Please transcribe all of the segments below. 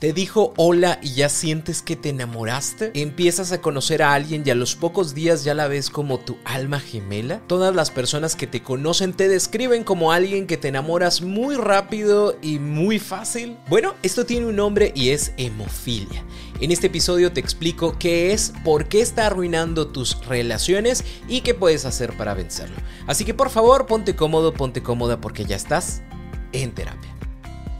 ¿Te dijo hola y ya sientes que te enamoraste? ¿Empiezas a conocer a alguien y a los pocos días ya la ves como tu alma gemela? Todas las personas que te conocen te describen como alguien que te enamoras muy rápido y muy fácil. Bueno, esto tiene un nombre y es hemofilia. En este episodio te explico qué es, por qué está arruinando tus relaciones y qué puedes hacer para vencerlo. Así que por favor, ponte cómodo, ponte cómoda porque ya estás en terapia.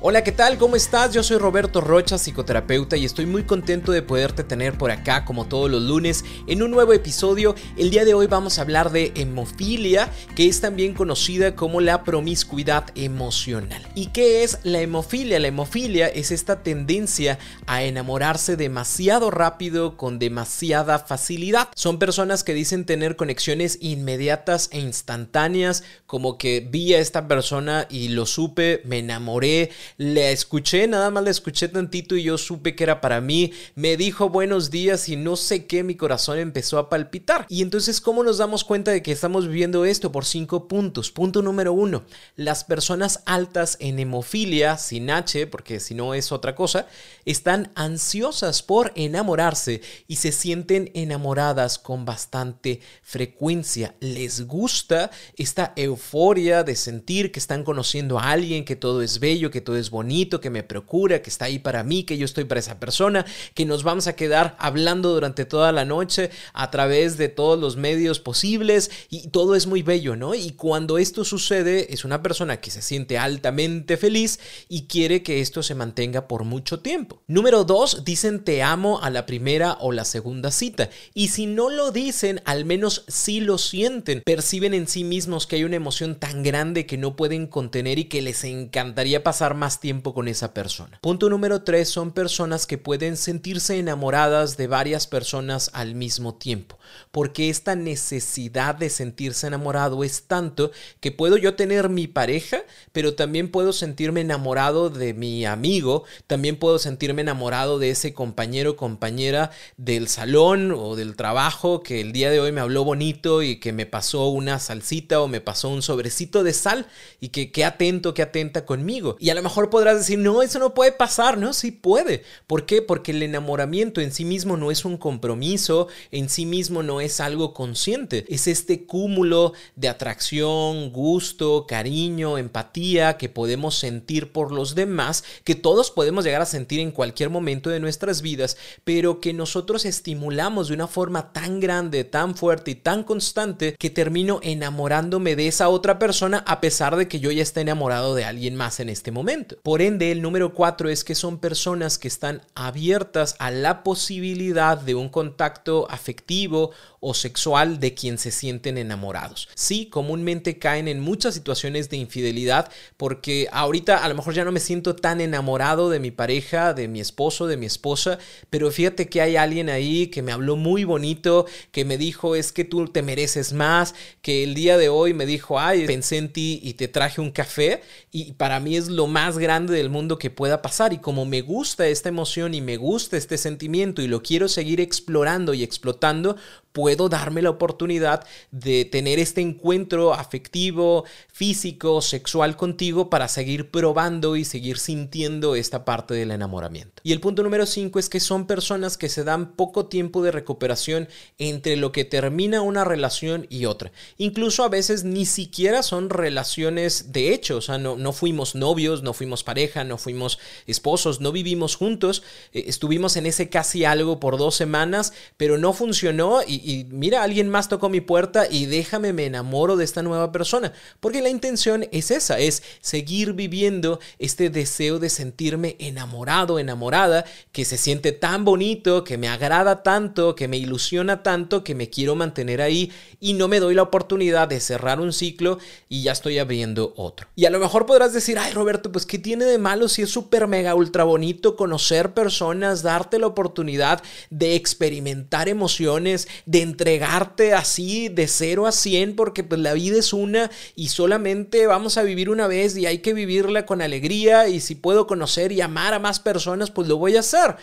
Hola, ¿qué tal? ¿Cómo estás? Yo soy Roberto Rocha, psicoterapeuta, y estoy muy contento de poderte tener por acá como todos los lunes en un nuevo episodio. El día de hoy vamos a hablar de hemofilia, que es también conocida como la promiscuidad emocional. ¿Y qué es la hemofilia? La hemofilia es esta tendencia a enamorarse demasiado rápido con demasiada facilidad. Son personas que dicen tener conexiones inmediatas e instantáneas, como que vi a esta persona y lo supe, me enamoré le escuché, nada más le escuché tantito y yo supe que era para mí. Me dijo buenos días y no sé qué, mi corazón empezó a palpitar. Y entonces, ¿cómo nos damos cuenta de que estamos viviendo esto? Por cinco puntos. Punto número uno, las personas altas en hemofilia, sin H, porque si no es otra cosa, están ansiosas por enamorarse y se sienten enamoradas con bastante frecuencia. Les gusta esta euforia de sentir que están conociendo a alguien, que todo es bello, que todo es bonito, que me procura, que está ahí para mí, que yo estoy para esa persona, que nos vamos a quedar hablando durante toda la noche a través de todos los medios posibles y todo es muy bello, ¿no? Y cuando esto sucede es una persona que se siente altamente feliz y quiere que esto se mantenga por mucho tiempo. Número dos, dicen te amo a la primera o la segunda cita. Y si no lo dicen, al menos sí lo sienten. Perciben en sí mismos que hay una emoción tan grande que no pueden contener y que les encantaría pasar más tiempo con esa persona. Punto número tres son personas que pueden sentirse enamoradas de varias personas al mismo tiempo, porque esta necesidad de sentirse enamorado es tanto que puedo yo tener mi pareja, pero también puedo sentirme enamorado de mi amigo, también puedo sentirme enamorado de ese compañero o compañera del salón o del trabajo que el día de hoy me habló bonito y que me pasó una salsita o me pasó un sobrecito de sal y que qué atento, qué atenta conmigo. Y a lo mejor podrás decir, no, eso no puede pasar, ¿no? Sí puede. ¿Por qué? Porque el enamoramiento en sí mismo no es un compromiso, en sí mismo no es algo consciente. Es este cúmulo de atracción, gusto, cariño, empatía que podemos sentir por los demás, que todos podemos llegar a sentir en cualquier momento de nuestras vidas, pero que nosotros estimulamos de una forma tan grande, tan fuerte y tan constante que termino enamorándome de esa otra persona a pesar de que yo ya esté enamorado de alguien más en este momento. Por ende, el número cuatro es que son personas que están abiertas a la posibilidad de un contacto afectivo o sexual de quien se sienten enamorados. Sí, comúnmente caen en muchas situaciones de infidelidad porque ahorita a lo mejor ya no me siento tan enamorado de mi pareja, de mi esposo, de mi esposa, pero fíjate que hay alguien ahí que me habló muy bonito, que me dijo es que tú te mereces más, que el día de hoy me dijo, ay, pensé en ti y te traje un café y para mí es lo más grande del mundo que pueda pasar. Y como me gusta esta emoción y me gusta este sentimiento y lo quiero seguir explorando y explotando, puedo darme la oportunidad de tener este encuentro afectivo, físico, sexual contigo para seguir probando y seguir sintiendo esta parte del enamoramiento. Y el punto número 5 es que son personas que se dan poco tiempo de recuperación entre lo que termina una relación y otra. Incluso a veces ni siquiera son relaciones de hecho, o sea, no, no fuimos novios, no fuimos pareja, no fuimos esposos, no vivimos juntos, eh, estuvimos en ese casi algo por dos semanas, pero no funcionó y, y, mira, alguien más tocó mi puerta y déjame, me enamoro de esta nueva persona. Porque la intención es esa, es seguir viviendo este deseo de sentirme enamorado, enamorada, que se siente tan bonito, que me agrada tanto, que me ilusiona tanto, que me quiero mantener ahí y no me doy la oportunidad de cerrar un ciclo y ya estoy abriendo otro. Y a lo mejor podrás decir, ay Roberto, pues ¿qué tiene de malo si es súper mega ultra bonito conocer personas, darte la oportunidad de experimentar emociones, de entregarte así de 0 a 100 porque pues la vida es una y solamente vamos a vivir una vez y hay que vivirla con alegría y si puedo conocer y amar a más personas pues lo voy a hacer.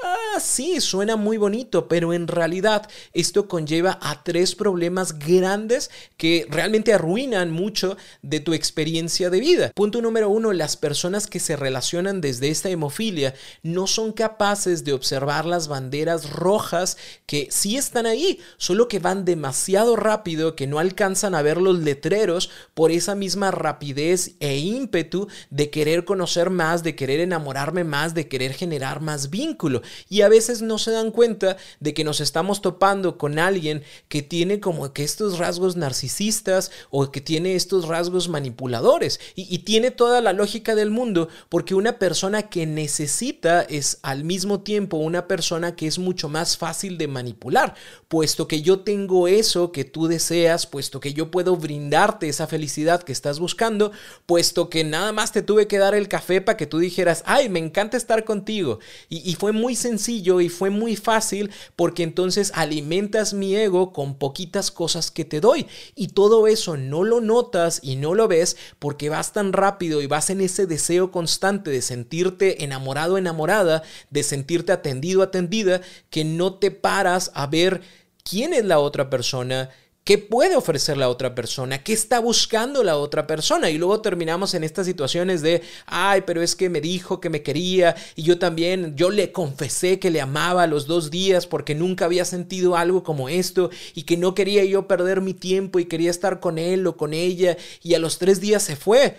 Ah, sí, suena muy bonito, pero en realidad esto conlleva a tres problemas grandes que realmente arruinan mucho de tu experiencia de vida. Punto número uno, las personas que se relacionan desde esta hemofilia no son capaces de observar las banderas rojas que sí están ahí, solo que van demasiado rápido, que no alcanzan a ver los letreros por esa misma rapidez e ímpetu de querer conocer más, de querer enamorarme más, de querer generar más vínculo y a veces no se dan cuenta de que nos estamos topando con alguien que tiene como que estos rasgos narcisistas o que tiene estos rasgos manipuladores y, tiene toda la lógica del mundo porque una persona que necesita es al mismo tiempo una persona que es mucho más fácil de manipular, puesto que yo tengo eso que tú deseas, puesto que yo puedo brindarte esa felicidad que estás buscando, puesto que nada más te tuve que dar el café para que tú dijeras, ay, me encanta estar contigo. Y, y fue muy sencillo y fue muy fácil porque entonces alimentas mi ego con poquitas cosas que te doy. Y todo eso no lo notas y no lo ves porque vas tan rápido y vas en ese deseo constante de sentirte enamorado, enamorada, de sentirte atendido, atendida, que no te paras a ver quién es la otra persona, ¿Qué puede ofrecer la otra persona? ¿Qué está buscando la otra persona? Y luego terminamos en estas situaciones de, ay, pero es que me dijo que me quería y yo también, yo le confesé que le amaba a los dos días porque nunca había sentido algo como esto y que no quería yo perder mi tiempo y quería estar con él o con ella y a los tres días se fue.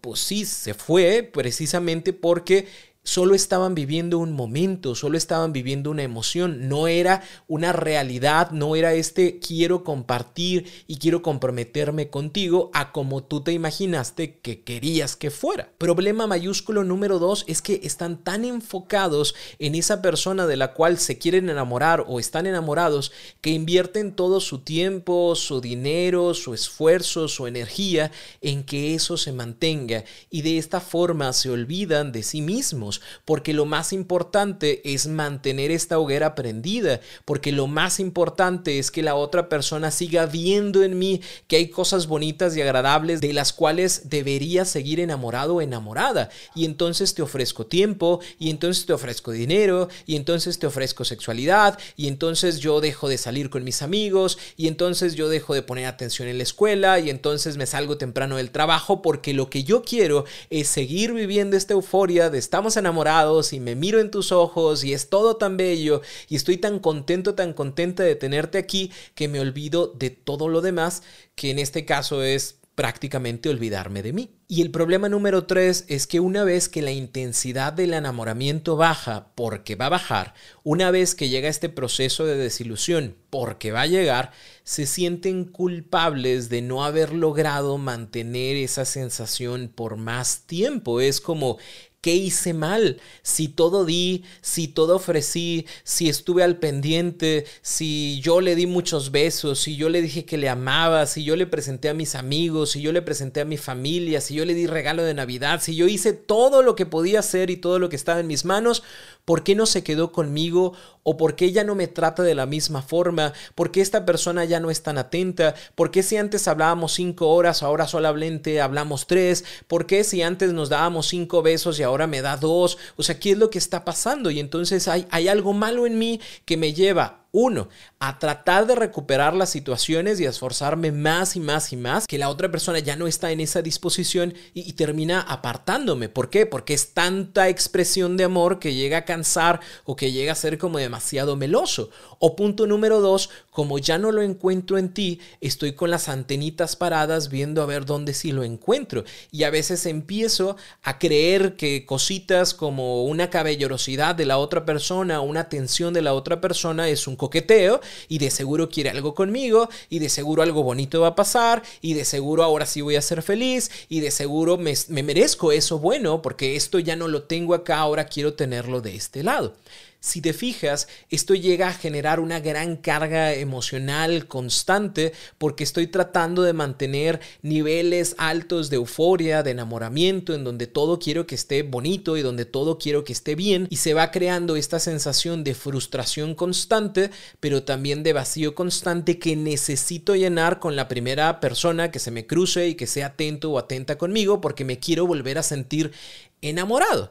Pues sí, se fue precisamente porque solo estaban viviendo un momento, solo estaban viviendo una emoción, no era una realidad, no era este quiero compartir y quiero comprometerme contigo a como tú te imaginaste que querías que fuera. Problema mayúsculo número dos es que están tan enfocados en esa persona de la cual se quieren enamorar o están enamorados que invierten todo su tiempo, su dinero, su esfuerzo, su energía en que eso se mantenga y de esta forma se olvidan de sí mismos porque lo más importante es mantener esta hoguera prendida, porque lo más importante es que la otra persona siga viendo en mí que hay cosas bonitas y agradables de las cuales debería seguir enamorado o enamorada. Y entonces te ofrezco tiempo, y entonces te ofrezco dinero, y entonces te ofrezco sexualidad, y entonces yo dejo de salir con mis amigos, y entonces yo dejo de poner atención en la escuela, y entonces me salgo temprano del trabajo, porque lo que yo quiero es seguir viviendo esta euforia de estamos enamorados y me miro en tus ojos y es todo tan bello y estoy tan contento, tan contenta de tenerte aquí que me olvido de todo lo demás, que en este caso es prácticamente olvidarme de mí. Y el problema número tres es que una vez que la intensidad del enamoramiento baja, porque va a bajar, una vez que llega este proceso de desilusión, porque va a llegar, se sienten culpables de no haber logrado mantener esa sensación por más tiempo. Es como, ¿Qué hice mal? Si todo di, si todo ofrecí, si estuve al pendiente, si yo le di muchos besos, si yo le dije que le amaba, si yo le presenté a mis amigos, si yo le presenté a mi familia, si yo le di regalo de Navidad, si yo hice todo lo que podía hacer y todo lo que estaba en mis manos, ¿por qué no se quedó conmigo? ¿O por qué ya no me trata de la misma forma? ¿Por qué esta persona ya no es tan atenta? ¿Por qué si antes hablábamos cinco horas, ahora solamente hablamos tres? ¿Por qué si antes nos dábamos cinco besos y ahora me da dos? O sea, ¿qué es lo que está pasando? Y entonces hay, hay algo malo en mí que me lleva uno, a tratar de recuperar las situaciones y a esforzarme más y más y más, que la otra persona ya no está en esa disposición y, termina apartándome. ¿Por qué? Porque es tanta expresión de amor que llega a cansar o que llega a ser como demasiado meloso. O punto número dos, como ya no lo encuentro en ti, estoy con las antenitas paradas viendo a ver dónde sí lo encuentro. Y a veces empiezo a creer que cositas como una caballerosidad de la otra persona, una atención de la otra persona es un coqueteo y de seguro quiere algo conmigo y de seguro algo bonito va a pasar y de seguro ahora sí voy a ser feliz y de seguro me, me merezco eso bueno porque esto ya no lo tengo acá, ahora quiero tenerlo de este lado. Si te fijas, esto llega a generar una gran carga emocional constante porque estoy tratando de mantener niveles altos de euforia, de enamoramiento, en donde todo quiero que esté bonito y donde todo quiero que esté bien y se va creando esta sensación de frustración constante, pero también de vacío constante que necesito llenar con la primera persona que se me cruce y que sea atento o atenta conmigo porque me quiero volver a sentir enamorado.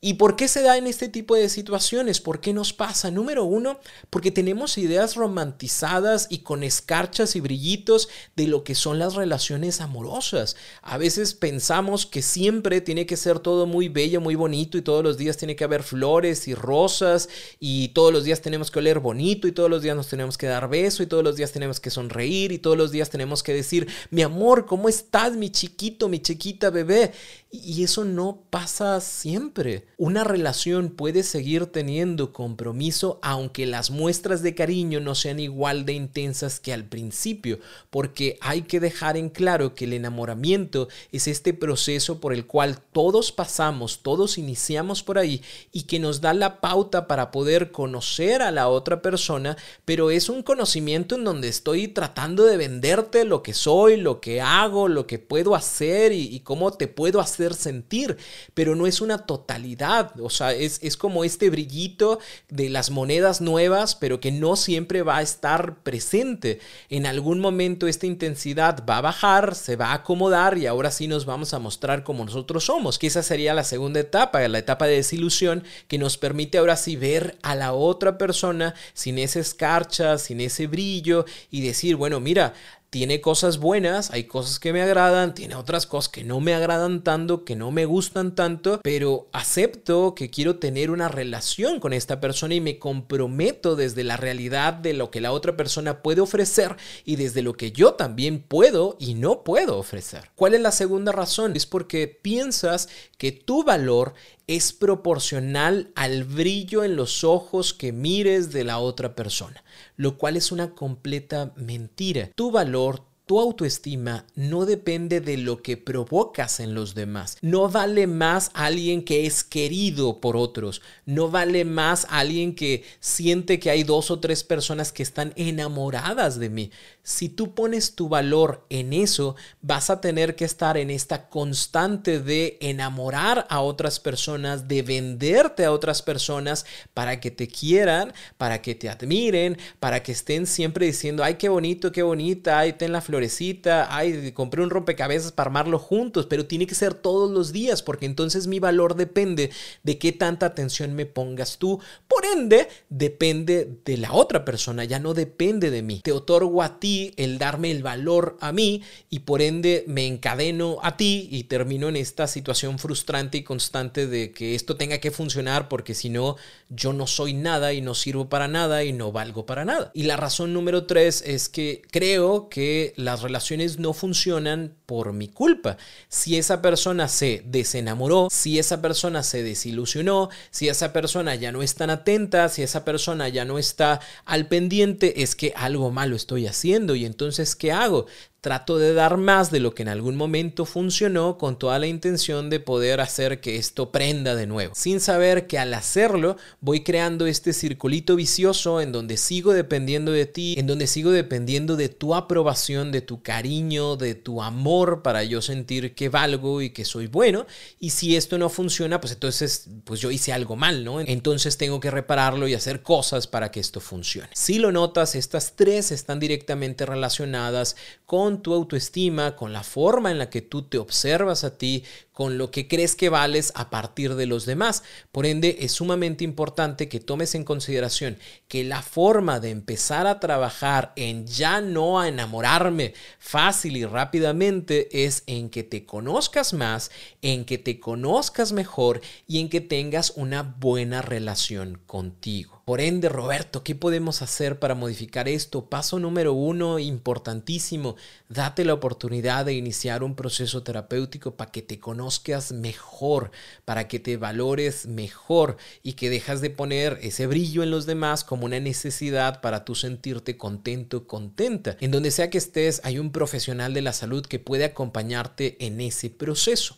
¿Y por qué se da en este tipo de situaciones? ¿Por qué nos pasa? Número uno, porque tenemos ideas romantizadas y con escarchas y brillitos de lo que son las relaciones amorosas. A veces pensamos que siempre tiene que ser todo muy bello, muy bonito y todos los días tiene que haber flores y rosas y todos los días tenemos que oler bonito y todos los días nos tenemos que dar beso y todos los días tenemos que sonreír y todos los días tenemos que decir, mi amor, ¿cómo estás, mi chiquito, mi chiquita bebé? Y eso no pasa siempre. Una relación puede seguir teniendo compromiso aunque las muestras de cariño no sean igual de intensas que al principio, porque hay que dejar en claro que el enamoramiento es este proceso por el cual todos pasamos, todos iniciamos por ahí y que nos da la pauta para poder conocer a la otra persona, pero es un conocimiento en donde estoy tratando de venderte lo que soy, lo que hago, lo que puedo hacer y, cómo te puedo hacer sentir, pero no es una totalidad, o sea, es, es como este brillito de las monedas nuevas, pero que no siempre va a estar presente. En algún momento esta intensidad va a bajar, se va a acomodar y ahora sí nos vamos a mostrar como nosotros somos, que esa sería la segunda etapa, la etapa de desilusión, que nos permite ahora sí ver a la otra persona sin esa escarcha, sin ese brillo y decir, bueno, mira, tiene cosas buenas, hay cosas que me agradan, tiene otras cosas que no me agradan tanto, que no me gustan tanto, pero acepto que quiero tener una relación con esta persona y me comprometo desde la realidad de lo que la otra persona puede ofrecer y desde lo que yo también puedo y no puedo ofrecer. ¿Cuál es la segunda razón? Es porque piensas que tu valor es proporcional al brillo en los ojos que mires de la otra persona, lo cual es una completa mentira. Tu valor, tu autoestima no depende de lo que provocas en los demás. No vale más alguien que es querido por otros. No vale más alguien que siente que hay dos o tres personas que están enamoradas de mí. Si tú pones tu valor en eso, vas a tener que estar en esta constante de enamorar a otras personas, de venderte a otras personas para que te quieran, para que te admiren, para que estén siempre diciendo, ay, qué bonito, qué bonita, ay, ten la florecita, ay, compré un rompecabezas para armarlo juntos, pero tiene que ser todos los días porque entonces mi valor depende de qué tanta atención me pongas tú. Por ende, depende de la otra persona, ya no depende de mí. Te otorgo a ti el darme el valor a mí y por ende me encadeno a ti y termino en esta situación frustrante y constante de que esto tenga que funcionar porque si no yo no soy nada y no sirvo para nada y no valgo para nada. Y la razón número tres es que creo que las relaciones no funcionan por mi culpa. Si esa persona se desenamoró, si esa persona se desilusionó, si esa persona ya no es tan atenta, si esa persona ya no está al pendiente, es que algo malo estoy haciendo y entonces, ¿qué hago? Trato de dar más de lo que en algún momento funcionó con toda la intención de poder hacer que esto prenda de nuevo, sin saber que al hacerlo voy creando este circulito vicioso en donde sigo dependiendo de ti, en donde sigo dependiendo de tu aprobación, de tu cariño, de tu amor para yo sentir que valgo y que soy bueno. Y si esto no funciona, pues entonces pues yo hice algo mal, ¿no? Entonces tengo que repararlo y hacer cosas para que esto funcione. Si lo notas, estas tres están directamente relacionadas con tu autoestima, con la forma en la que tú te observas a ti, con lo que crees que vales a partir de los demás. Por ende, es sumamente importante que tomes en consideración que la forma de empezar a trabajar en ya no a enamorarme fácil y rápidamente es en que te conozcas más, en que te conozcas mejor y en que tengas una buena relación contigo. Por ende, Roberto, ¿qué podemos hacer para modificar esto? Paso número uno, importantísimo, date la oportunidad de iniciar un proceso terapéutico para que te conozcas mejor, para que te valores mejor y que dejas de poner ese brillo en los demás como una necesidad para tú sentirte contento, contenta. En donde sea que estés, hay un profesional de la salud que puede acompañarte en ese proceso.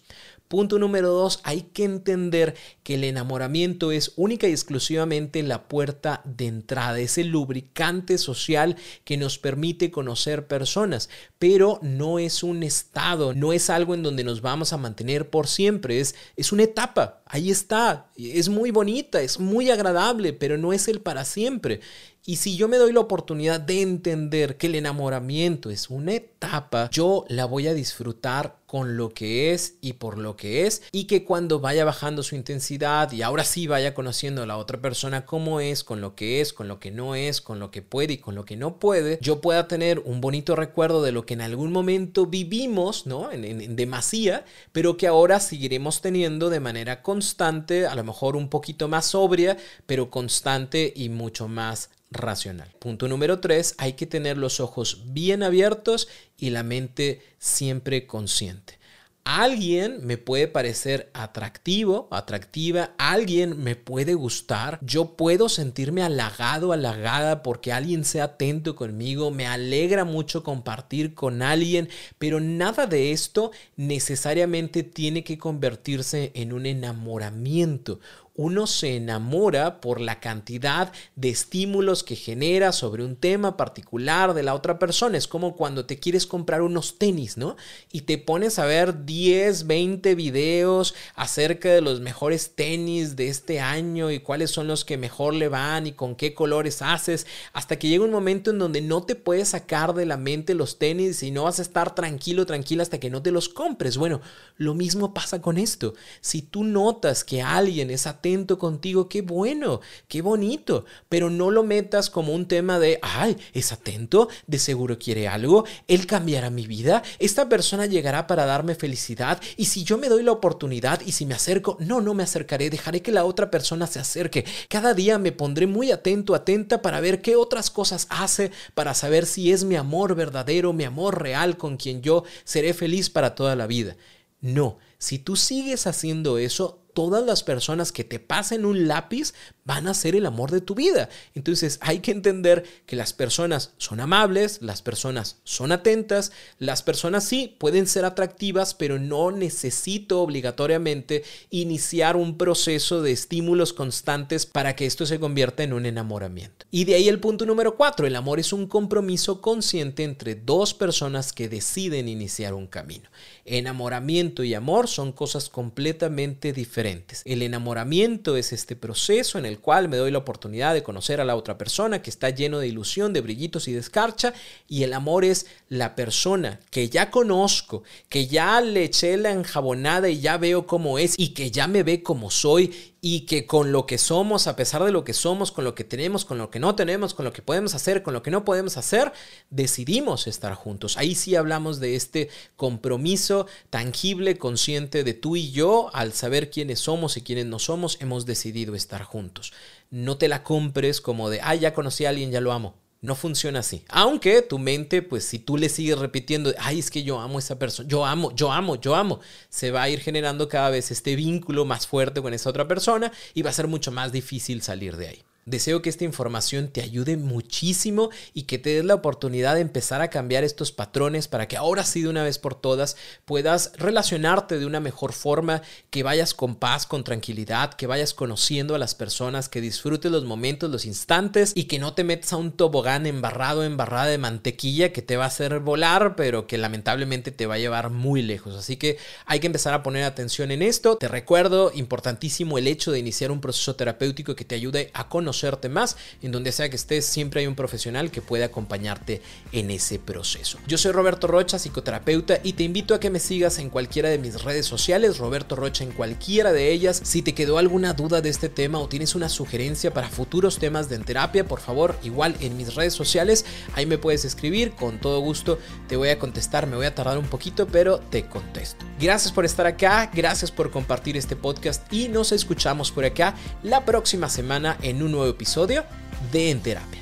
Punto número dos, hay que entender que el enamoramiento es única y exclusivamente la puerta de entrada, es el lubricante social que nos permite conocer personas, pero no es un estado, no es algo en donde nos vamos a mantener por siempre, es, es una etapa, ahí está, es muy bonita, es muy agradable, pero no es el para siempre. Y si yo me doy la oportunidad de entender que el enamoramiento es una etapa, yo la voy a disfrutar con lo que es y por lo que es y que cuando vaya bajando su intensidad y ahora sí vaya conociendo a la otra persona cómo es, con lo que es, con lo que no es, con lo que puede y con lo que no puede, yo pueda tener un bonito recuerdo de lo que en algún momento vivimos, ¿no? En, en demasía, pero que ahora seguiremos teniendo de manera constante, a lo mejor un poquito más sobria, pero constante y mucho más racional. Punto número tres, hay que tener los ojos bien abiertos y la mente siempre consciente. Alguien me puede parecer atractivo, atractiva, alguien me puede gustar, yo puedo sentirme halagado, halagada porque alguien sea atento conmigo, me alegra mucho compartir con alguien, pero nada de esto necesariamente tiene que convertirse en un enamoramiento uno se enamora por la cantidad de estímulos que genera sobre un tema particular de la otra persona. Es como cuando te quieres comprar unos tenis, ¿no? Y te pones a ver 10, 20 videos acerca de los mejores tenis de este año y cuáles son los que mejor le van y con qué colores haces, hasta que llega un momento en donde no te puedes sacar de la mente los tenis y no vas a estar tranquilo, tranquila hasta que no te los compres. Bueno, lo mismo pasa con esto. Si tú notas que alguien es atento, contigo, qué bueno, qué bonito, pero no lo metas como un tema de, ay, es atento, de seguro quiere algo, él cambiará mi vida, esta persona llegará para darme felicidad y si yo me doy la oportunidad y si me acerco, no, no me acercaré, dejaré que la otra persona se acerque. Cada día me pondré muy atento, atenta para ver qué otras cosas hace, para saber si es mi amor verdadero, mi amor real con quien yo seré feliz para toda la vida. No, si tú sigues haciendo eso, todas las personas que te pasen un lápiz van a ser el amor de tu vida. Entonces hay que entender que las personas son amables, las personas son atentas, las personas sí pueden ser atractivas, pero no necesito obligatoriamente iniciar un proceso de estímulos constantes para que esto se convierta en un enamoramiento. Y de ahí el punto número cuatro, el amor es un compromiso consciente entre dos personas que deciden iniciar un camino. Enamoramiento y amor son cosas completamente diferentes. El enamoramiento es este proceso en el cual me doy la oportunidad de conocer a la otra persona que está lleno de ilusión, de brillitos y de escarcha. Y el amor es la persona que ya conozco, que ya le eché la enjabonada y ya veo cómo es y que ya me ve como soy y que con lo que somos, a pesar de lo que somos, con lo que tenemos, con lo que no tenemos, con lo que podemos hacer, con lo que no podemos hacer, decidimos estar juntos. Ahí sí hablamos de este compromiso tangible, consciente de tú y yo, al saber quiénes somos y quiénes no somos, hemos decidido estar juntos. No te la compres como de, ah, ya conocí a alguien, ya lo amo. No funciona así. Aunque tu mente, pues si tú le sigues repitiendo, ay, es que yo amo a esa persona, yo amo, yo amo, yo amo, se va a ir generando cada vez este vínculo más fuerte con esa otra persona y va a ser mucho más difícil salir de ahí. Deseo que esta información te ayude muchísimo y que te des la oportunidad de empezar a cambiar estos patrones para que ahora sí de una vez por todas puedas relacionarte de una mejor forma, que vayas con paz, con tranquilidad, que vayas conociendo a las personas, que disfrutes los momentos, los instantes y que no te metas a un tobogán embarrado, embarrada de mantequilla que te va a hacer volar, pero que lamentablemente te va a llevar muy lejos. Así que hay que empezar a poner atención en esto. Te recuerdo, importantísimo el hecho de iniciar un proceso terapéutico que te ayude a conocer conocerte más. En donde sea que estés, siempre hay un profesional que puede acompañarte en ese proceso. Yo soy Roberto Rocha, psicoterapeuta, y te invito a que me sigas en cualquiera de mis redes sociales, Roberto Rocha en cualquiera de ellas. Si te quedó alguna duda de este tema o tienes una sugerencia para futuros temas de terapia, por favor, igual en mis redes sociales, ahí me puedes escribir, con todo gusto te voy a contestar, me voy a tardar un poquito, pero te contesto. Gracias por estar acá, gracias por compartir este podcast y nos escuchamos por acá la próxima semana en un nuevo episodio de En Terapia.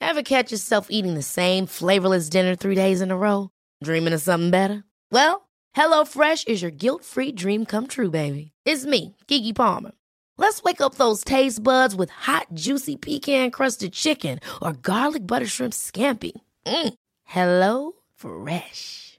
Ever catch yourself eating the same flavorless dinner three days in a row? Dreaming of something better? Well, HelloFresh is your guilt-free dream come true, baby. It's me, Kiki Palmer. Let's wake up those taste buds with hot, juicy pecan-crusted chicken or garlic butter shrimp scampi. Mm. Hello Fresh.